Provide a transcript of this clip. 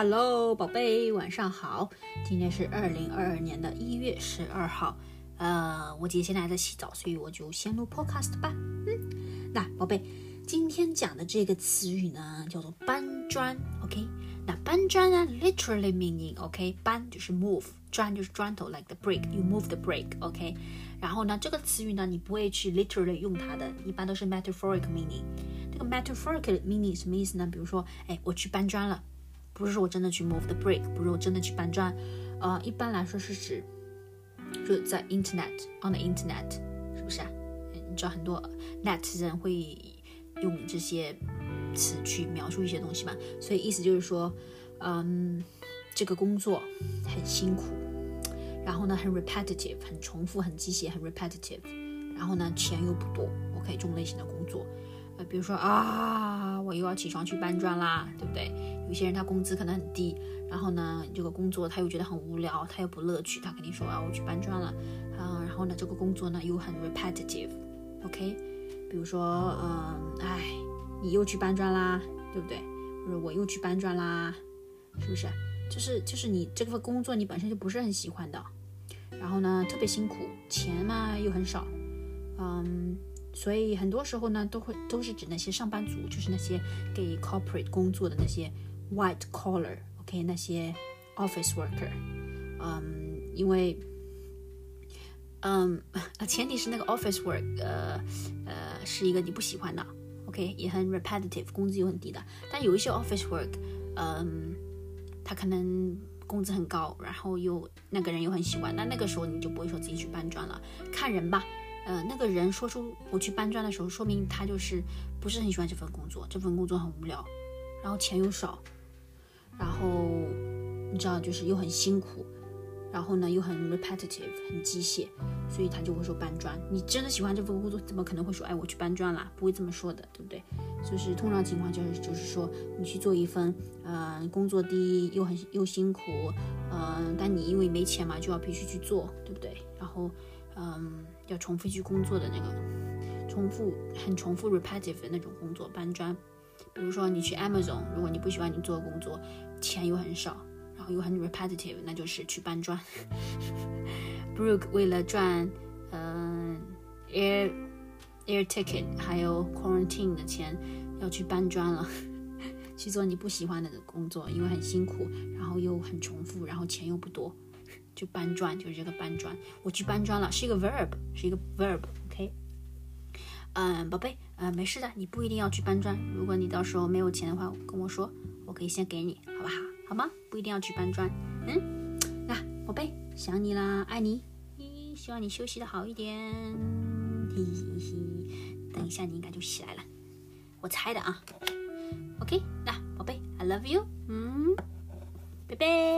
Hello，宝贝，晚上好。今天是二零二二年的一月十二号。呃，我姐现在还在洗澡，所以我就先录 Podcast 吧。嗯，那宝贝，今天讲的这个词语呢，叫做搬砖。OK，那搬砖呢，literally meaning，OK，搬就是 move，砖就是砖头，like the brick，you move the brick。OK，然后呢，这个词语呢，你不会去 literally 用它的，一般都是 metaphoric meaning。这个 metaphoric meaning 什么意思呢？比如说，哎，我去搬砖了。不是说我真的去 move the brick，不是我真的去搬砖，呃，一般来说是指就在 internet on the internet，是不是啊？你知道很多 net 人会用这些词去描述一些东西嘛？所以意思就是说，嗯，这个工作很辛苦，然后呢很 repetitive，很重复，很机械，很 repetitive，然后呢钱又不多，OK，这种类型的工作。呃，比如说啊，我又要起床去搬砖啦，对不对？有些人他工资可能很低，然后呢，这个工作他又觉得很无聊，他又不乐趣，他肯定说啊，我去搬砖了，嗯，然后呢，这个工作呢又很 repetitive，OK？比如说，嗯，哎，你又去搬砖啦，对不对？或者我又去搬砖啦，是不是？就是就是你这份工作你本身就不是很喜欢的，然后呢，特别辛苦，钱嘛又很少，嗯。所以很多时候呢，都会都是指那些上班族，就是那些给 corporate 工作的那些 white collar，OK，那些 office worker，嗯，因为，嗯，前提是那个 office work，呃呃，是一个你不喜欢的，OK，也很 repetitive，工资又很低的。但有一些 office work，嗯，他可能工资很高，然后又那个人又很喜欢，那那个时候你就不会说自己去搬砖了，看人吧。呃，那个人说出我去搬砖的时候，说明他就是不是很喜欢这份工作，这份工作很无聊，然后钱又少，然后你知道就是又很辛苦，然后呢又很 repetitive，很机械，所以他就会说搬砖。你真的喜欢这份工作，怎么可能会说哎我去搬砖啦？不会这么说的，对不对？就是通常情况就是就是说你去做一份呃工作低又很又辛苦，嗯，但你因为没钱嘛就要必须去做，对不对？然后嗯。要重复去工作的那个，重复很重复 repetitive 的那种工作，搬砖。比如说你去 Amazon，如果你不喜欢你做的工作，钱又很少，然后又很 repetitive，那就是去搬砖。Brooke 为了赚嗯 air air ticket 还有 quarantine 的钱，要去搬砖了，去做你不喜欢的工作，因为很辛苦，然后又很重复，然后钱又不多。就搬砖，就是这个搬砖。我去搬砖了，是一个 verb，是一个 verb，OK。嗯，宝贝，呃，没事的，你不一定要去搬砖。如果你到时候没有钱的话，跟我说，我可以先给你，好不好？好吗？不一定要去搬砖。嗯，那宝贝，想你啦，爱你。希望你休息的好一点。嘿嘿嘿，等一下你应该就起来了，我猜的啊。OK，那宝贝，I love you。嗯，拜拜。